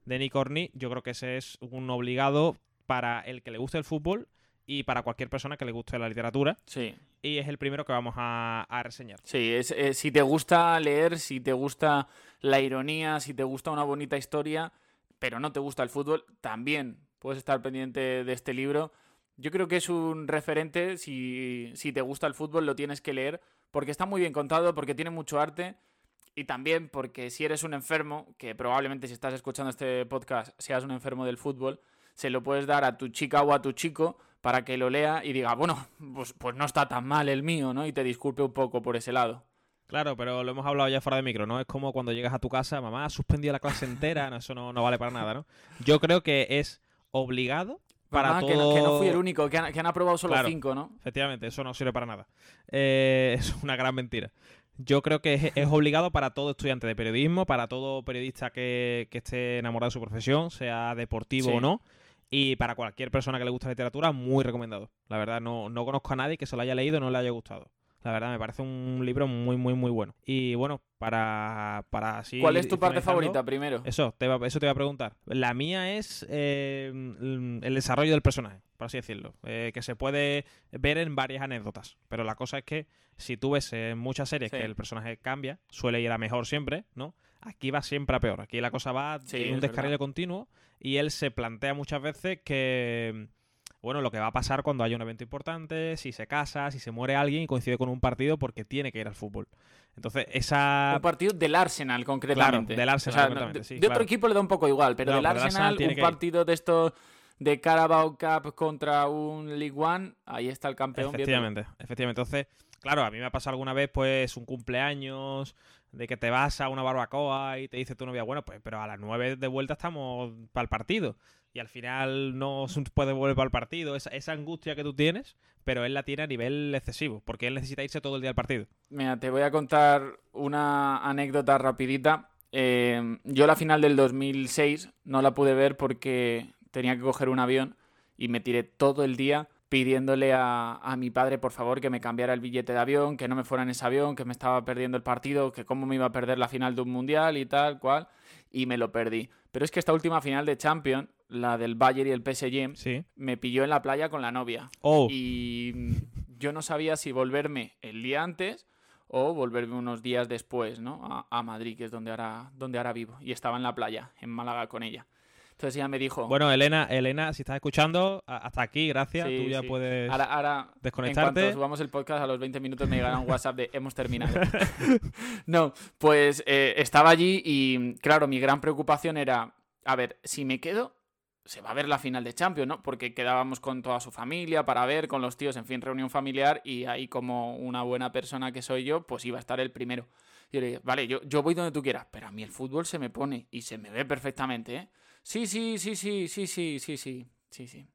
de Nick Horney, yo creo que ese es un obligado para el que le guste el fútbol y para cualquier persona que le guste la literatura. Sí. Y es el primero que vamos a, reseñar. Sí, es, eh, si te gusta leer, si te gusta la ironía, si te gusta una bonita historia, pero no te gusta el fútbol, también puedes estar pendiente de este libro. Yo creo que es un referente, si, si te gusta el fútbol lo tienes que leer, porque está muy bien contado, porque tiene mucho arte, Y también porque si eres un enfermo, que probablemente si estás escuchando este podcast seas un enfermo del fútbol, se lo puedes dar a tu chica o a tu chico para que lo lea y diga, bueno, pues, pues no está tan mal el mío, ¿no? Y te disculpe un poco por ese lado. Claro, pero lo hemos hablado ya fuera de micro, ¿no? Es como cuando llegas a tu casa, mamá ha suspendido la clase entera, no, eso no, no vale para nada, ¿no? Yo creo que es obligado para Mamá, todo... que, no, que no fui el único, que han, que han aprobado solo Claro. cinco, ¿no? Efectivamente, eso no sirve para nada. Eh, es una gran mentira. Yo creo que es, es obligado para todo estudiante de periodismo, para todo periodista que, que esté enamorado de su profesión, sea deportivo Sí. o no. Y para cualquier persona que le guste la literatura, muy recomendado. La verdad, no, no conozco a nadie que se lo haya leído y no le haya gustado. La verdad, me parece un libro muy, muy, muy bueno. Y bueno, para, para así. ¿Cuál es tu parte favorita primero? Eso te, va- eso te iba a preguntar. La mía es eh, el desarrollo del personaje, por así decirlo. eh, que se puede ver en varias anécdotas. Pero la cosa es que si tú ves en muchas series Sí. que el personaje cambia, suele ir a mejor siempre, ¿no? Aquí va siempre a peor. Aquí la cosa va Sí, en un verdad. descarrilo continuo y él se plantea muchas veces que bueno, lo que va a pasar cuando haya un evento importante, si se casa, si se muere alguien y coincide con un partido porque tiene que ir al fútbol. Entonces, esa... Un partido del Arsenal, concretamente. Claro, del Arsenal, O sea, no, concretamente, de, sí, de claro. otro equipo le da un poco igual, pero No, del Arsenal, Arsenal tiene un partido de estos de Carabao Cup contra un League One, ahí está el campeón. Efectivamente, efectivamente. Entonces, claro, a mí me ha pasado alguna vez, pues, un cumpleaños, de que te vas a una barbacoa y te dice tu novia, bueno, pues, pero a las 9 de vuelta estamos para el partido. Y al final no se puede volver para el partido. Esa, angustia que tú tienes, pero él la tiene a nivel excesivo, porque él necesita irse todo el día al partido. Mira, te voy a contar una anécdota rapidita. Eh, yo la final del 2006 no la pude ver porque tenía que coger un avión y me tiré todo el día pidiéndole a, a mi padre, por favor, que me cambiara el billete de avión, que no me fuera en ese avión, que me estaba perdiendo el partido, que cómo me iba a perder la final de un mundial y tal, cual, y me lo perdí. Pero es que esta última final de Champions, la del Bayern y el PSG, Sí. me pilló en la playa con la novia. Oh. Y yo no sabía si volverme el día antes o volverme unos días después, ¿no? A, a Madrid, que es donde ahora, donde ahora vivo. Y estaba en la playa, en Málaga con ella. Entonces ella me dijo... Bueno, Elena, Elena, si estás escuchando, hasta aquí, gracias. Sí, Tú ya sí. puedes Ahora, ahora, En desconectarte. cuanto subamos el podcast, a los 20 minutos me llegará un WhatsApp de hemos terminado. no, pues eh, estaba allí y, claro, mi gran preocupación era, a ver, si me quedo, se va a ver la final de Champions, ¿no? Porque quedábamos con toda su familia para ver, con los tíos, en fin, reunión familiar y ahí como una buena persona que soy yo, pues iba a estar el primero. Y yo le dije, vale, yo, yo voy donde tú quieras, pero a mí el fútbol se me pone y se me ve perfectamente, ¿eh? Sí, sí, sí, sí, sí, sí, sí, sí, sí, sí.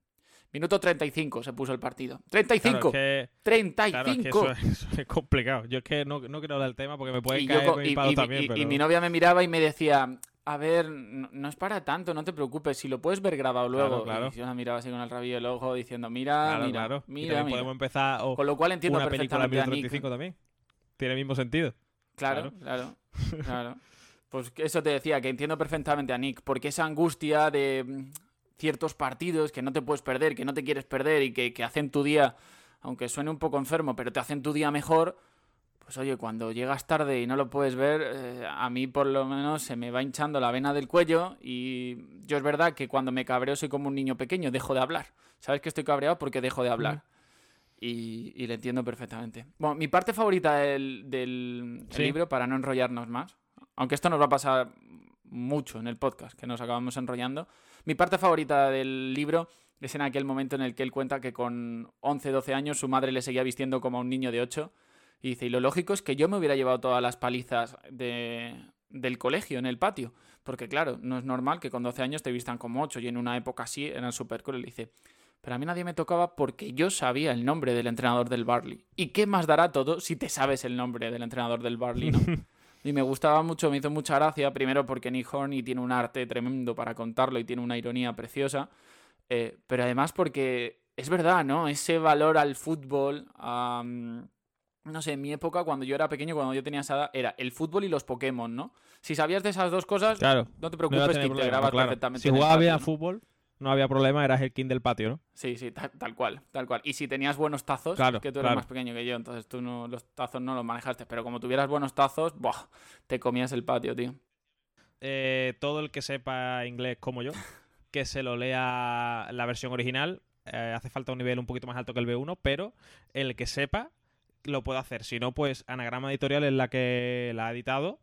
Minuto 35 se puso el partido. ¡35! Claro, es que- 35. Claro, es que eso, es- eso es complicado. Yo es que no, no quiero hablar del tema porque me puede yo caer co- con y- mi palo y- también. y- pero... y mi novia me miraba y me decía, a ver, no, no es para tanto, no te preocupes, si lo puedes ver grabado Claro, luego. claro. Y yo la miraba así con el rabillo del ojo diciendo, mira, Claro, mira, claro. Mira, podemos empezar o Con lo cual entiendo una película Nick. 1935 también. Tiene el mismo sentido. Claro, claro, claro. Pues eso te decía, que entiendo perfectamente a Nick, porque esa angustia de mm, ciertos partidos que no te puedes perder, que no te quieres perder y que, que hacen tu día, aunque suene un poco enfermo, pero te hacen tu día mejor, pues oye, cuando llegas tarde y no lo puedes ver, eh, a mí por lo menos se me va hinchando la vena del cuello y yo es verdad que cuando me cabreo soy como un niño pequeño, dejo de hablar. ¿Sabes que estoy cabreado? Porque dejo de hablar. Y, y le entiendo perfectamente. Bueno, mi parte favorita del, del Sí. libro, para no enrollarnos más, aunque esto nos va a pasar mucho en el podcast, que nos acabamos enrollando, mi parte favorita del libro es en aquel momento en el que él cuenta que con 11, 12 años su madre le seguía vistiendo como a un niño de 8 y dice, y lo lógico es que yo me hubiera llevado todas las palizas de, del colegio en el patio, porque claro, no es normal que con 12 años te vistan como 8 y en una época así eran súper cruel. Dice, pero a mí nadie me tocaba porque yo sabía el nombre del entrenador del Barley. ¿Y qué más dará todo si te sabes el nombre del entrenador del Barley? Y me gustaba mucho, me hizo mucha gracia, primero porque Nick Horney tiene un arte tremendo para contarlo y tiene una ironía preciosa, eh, pero además porque es verdad, ¿no? Ese valor al fútbol, mm, no sé, en mi época, cuando yo era pequeño, cuando yo tenía esa edad, era el fútbol y los Pokémon, ¿no? Si sabías de esas dos cosas, Claro. no te preocupes tener que problema, integrabas claro. perfectamente. Si jugaba bien a ¿no? fútbol, no había problema, eras el king del patio, ¿no? Sí, sí, ta- tal, cual, tal cual. Y si tenías buenos tazos, Claro, que tú claro. más pequeño que yo, entonces tú no, los tazos no los manejaste, pero como tuvieras buenos tazos, ¡buah! te comías el patio, tío. Eh, todo el que sepa inglés como yo, que se lo lea la versión original. eh, hace falta un nivel un poquito más alto que el B1, pero el que sepa lo puede hacer. Si no, pues Anagrama Editorial es la que la ha editado.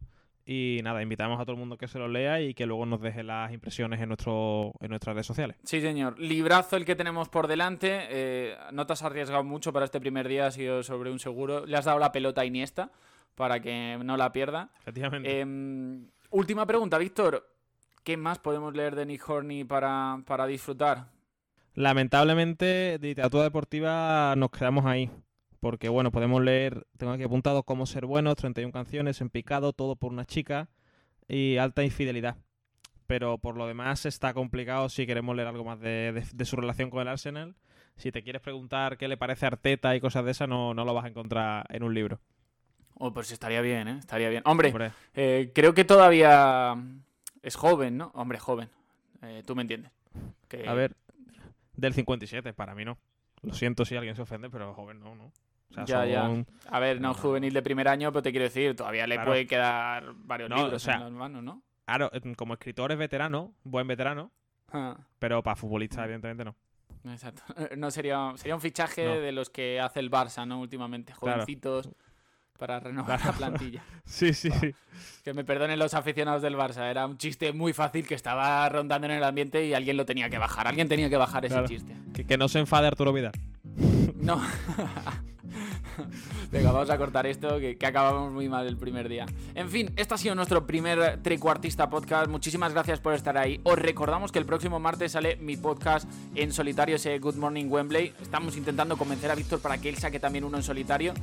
Y nada, invitamos a todo el mundo que se lo lea y que luego nos deje las impresiones en, nuestro, en nuestras redes sociales. Sí, señor. Librazo el que tenemos por delante. Eh, no te has arriesgado mucho para este primer día, ha sido sobre un seguro. Le has dado la pelota a Iniesta para que no la pierda. Efectivamente. Em, última pregunta, Víctor. ¿Qué más podemos leer de Nick Horney para, para disfrutar? Lamentablemente, de literatura deportiva nos quedamos ahí. Porque, bueno, podemos leer, tengo aquí apuntado Cómo ser buenos, 31 canciones, En picado, Todo por una chica y Alta infidelidad. Pero por lo demás está complicado si queremos leer algo más de, su relación con el Arsenal. Si te quieres preguntar qué le parece a Arteta y cosas de esas, no, no lo vas a encontrar en un libro. Oh, pues estaría bien, ¿eh? Estaría bien. Hombre, Eh, creo que todavía es joven, ¿no? Hombre, joven. Eh, tú me entiendes. A ver, del 57, para mí no. Lo siento si alguien se ofende, pero joven no, ¿no? Ya, ya. A ver, no juvenil de primer año, pero te quiero decir, todavía le puede quedar varios libros en las manos, ¿no? Claro, como escritor es veterano, buen veterano, ah. pero para futbolista, evidentemente no. Exacto. No sería, sería un fichaje de los que hace el Barça, ¿no? Últimamente, jovencitos. Para renovar la plantilla. sí, sí, sí. Que me perdonen los aficionados del Barça. Era un chiste muy fácil que estaba rondando en el ambiente y alguien lo tenía que bajar. Alguien tenía que bajar ese chiste. Que, que no se enfade Arturo Vidal. No. Venga, vamos a cortar esto, que, acabamos muy mal el primer día. En fin, este ha sido nuestro primer tricuartista podcast. Muchísimas gracias por estar ahí. Os recordamos que el próximo martes sale mi podcast en solitario, ese Good Morning Wembley. Estamos intentando convencer a Víctor para que él saque también uno en solitario.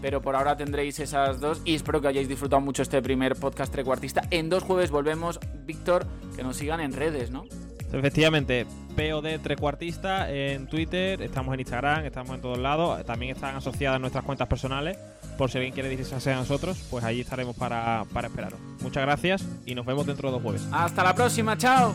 Pero por ahora tendréis esas dos y espero que hayáis disfrutado mucho este primer podcast trecuartista. En dos jueves volvemos, Víctor, que nos sigan en redes, ¿no? Efectivamente, POD Trecuartista en Twitter, estamos en Instagram, estamos en todos lados, también están asociadas nuestras cuentas personales, por si alguien quiere dirigirse a nosotros, pues allí estaremos para, para esperaros. Muchas gracias y nos vemos dentro de dos jueves. Hasta la próxima, chao.